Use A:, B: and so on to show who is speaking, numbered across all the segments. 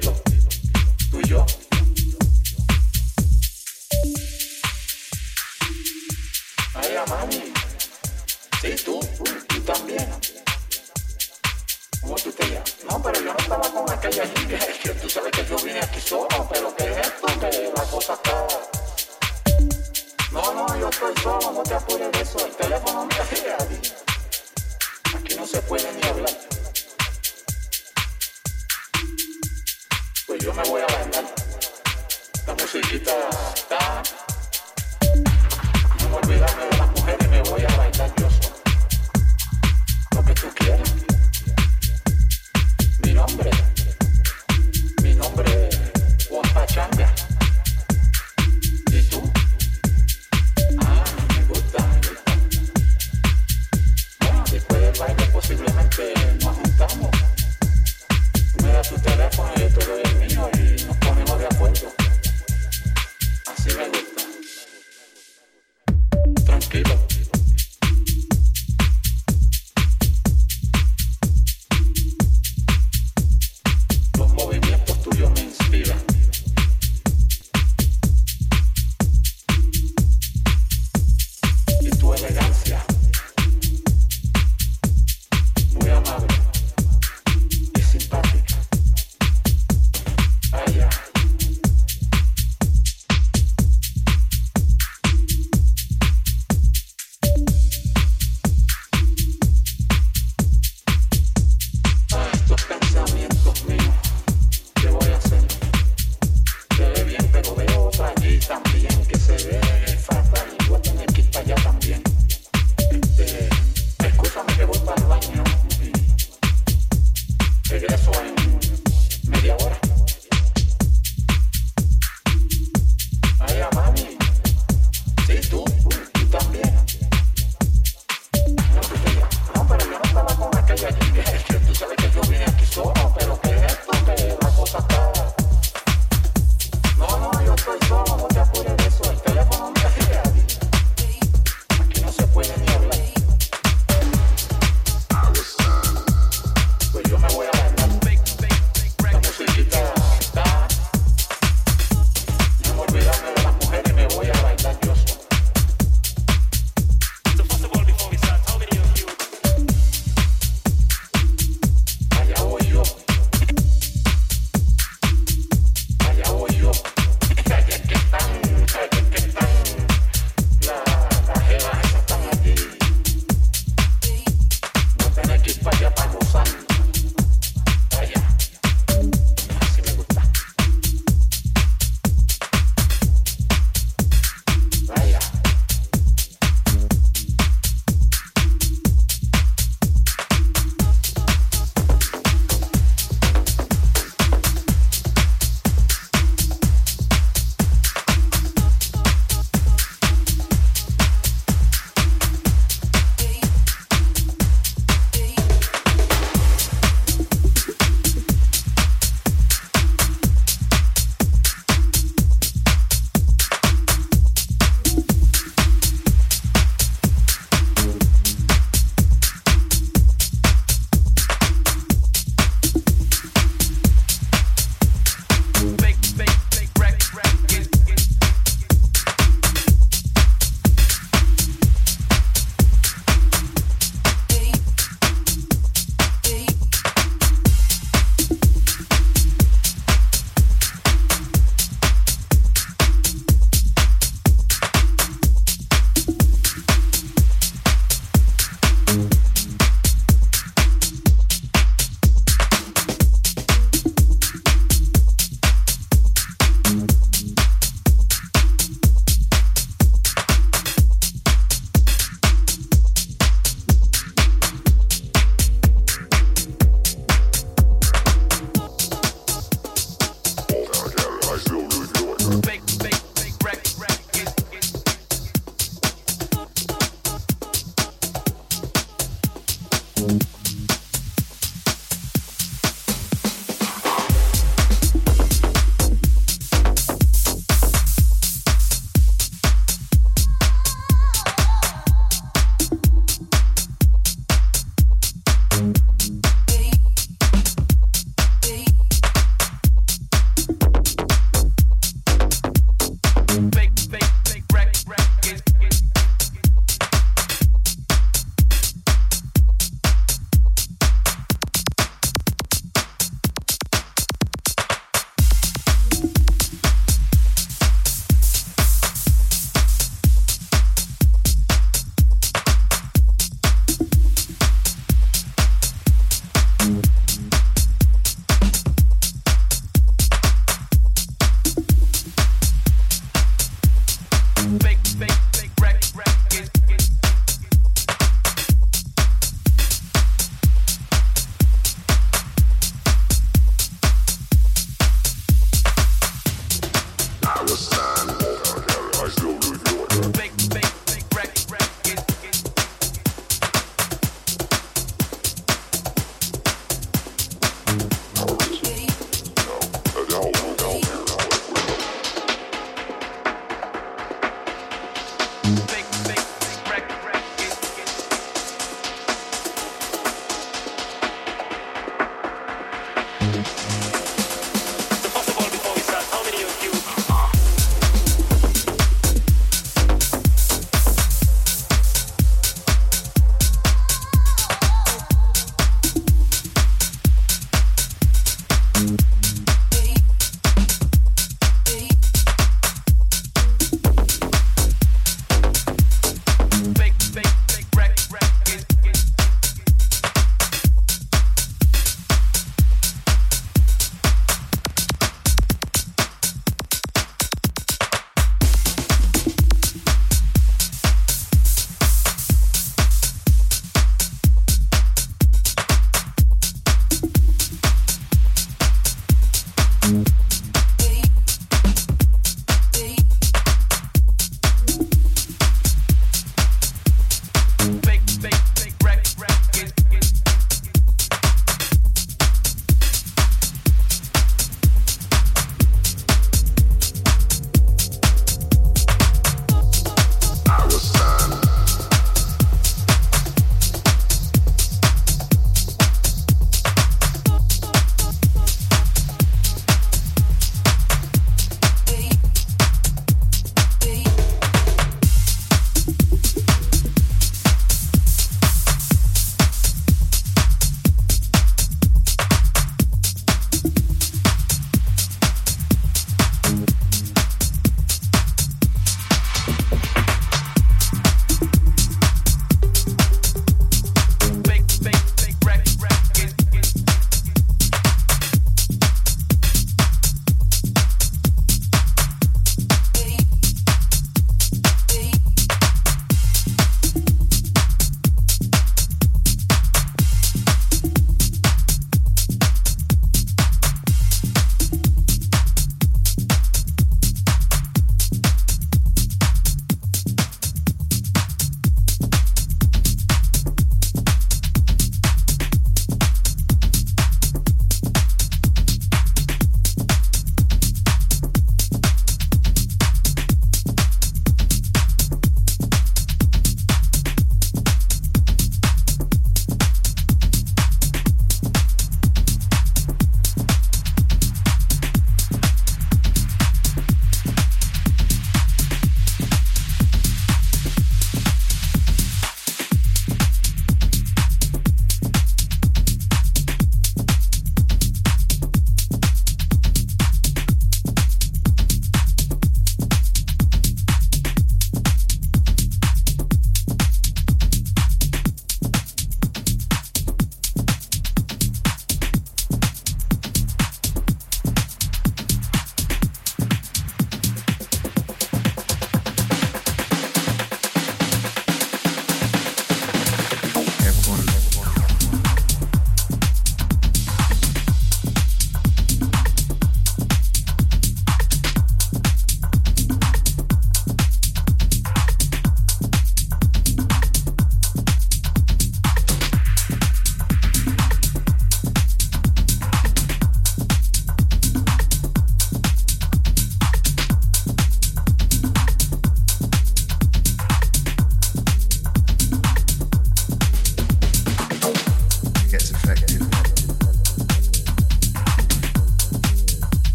A: people.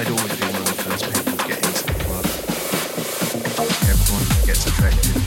B: I'd always be one of the first people to get into the club. Everyone gets affected.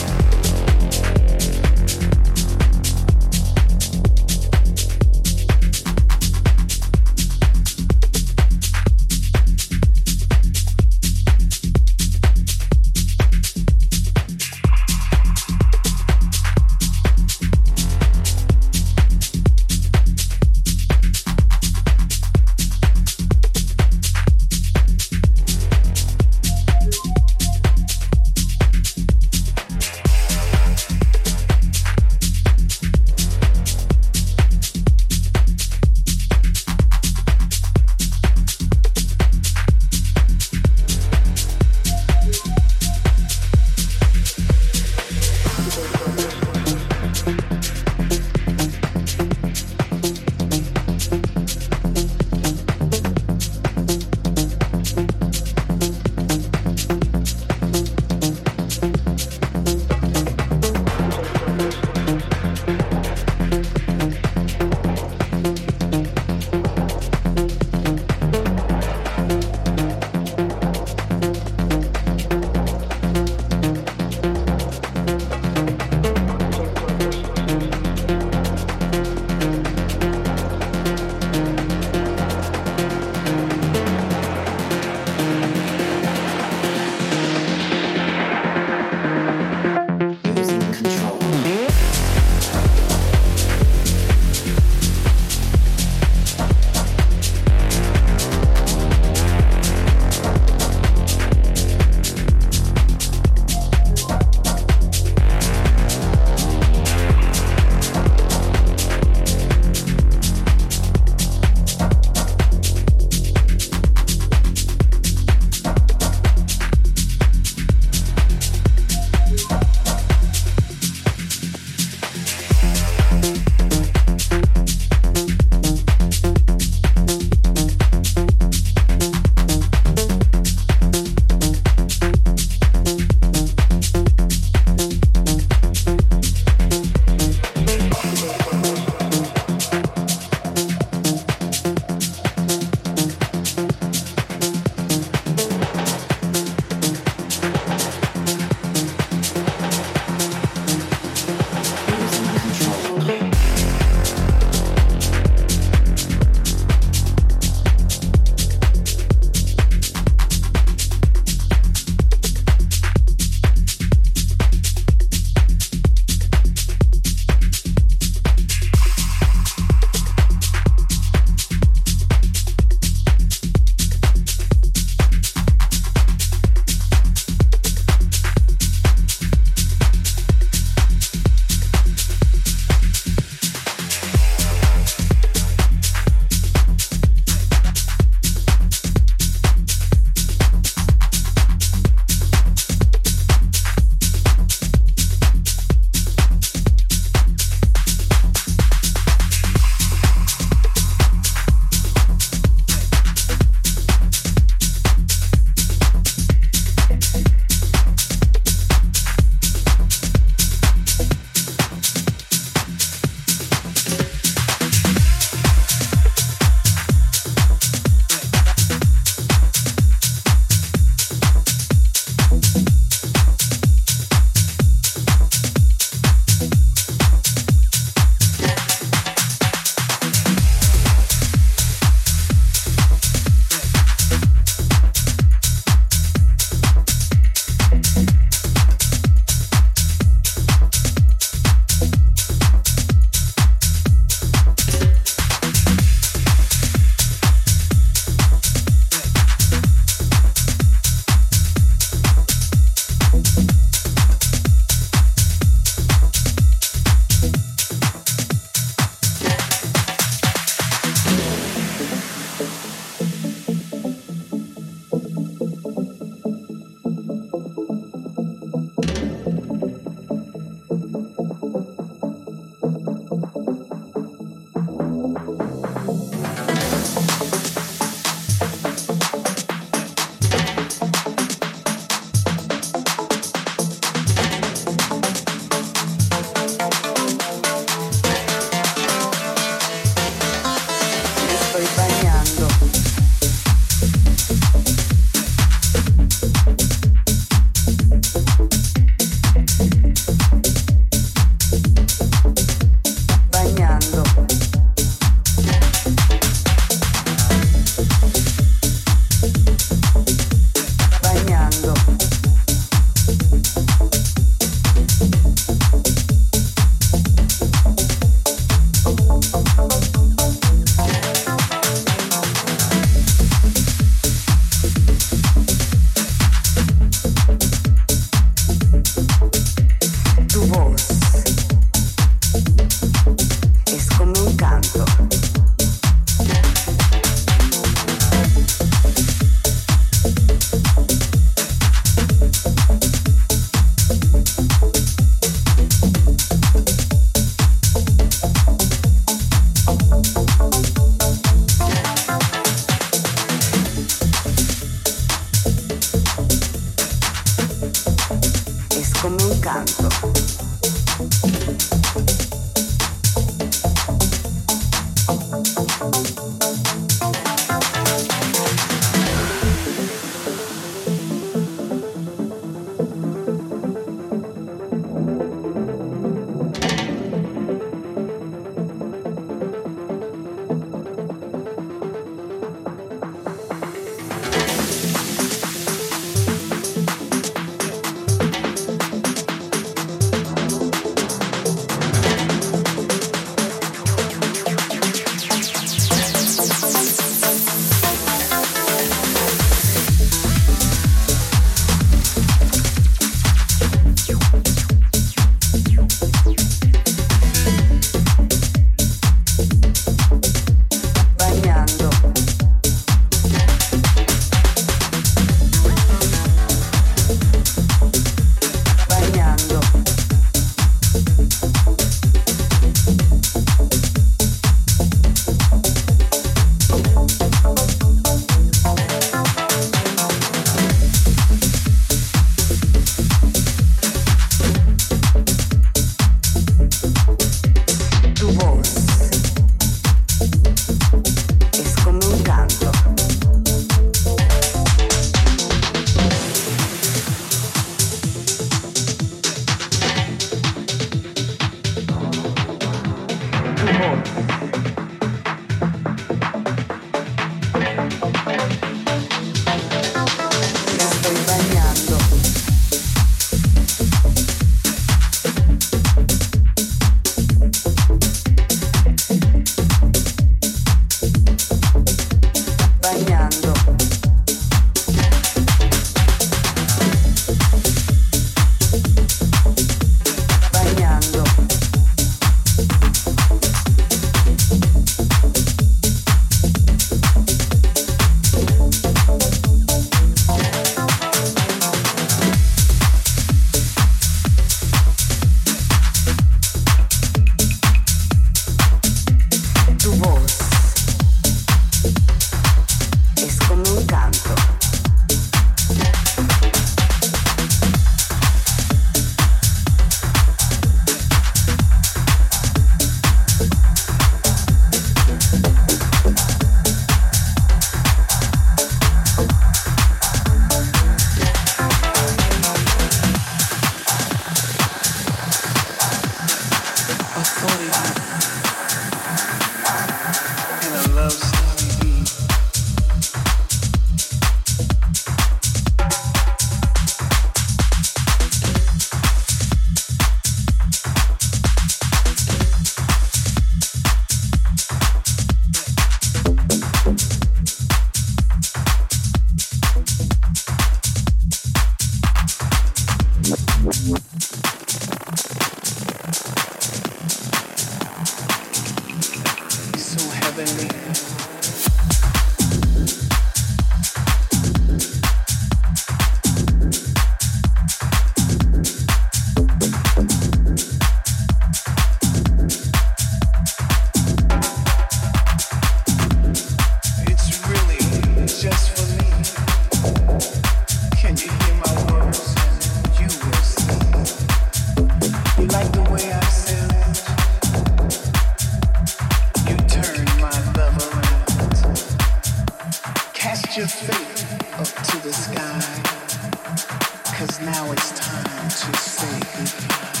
C: say goodbye.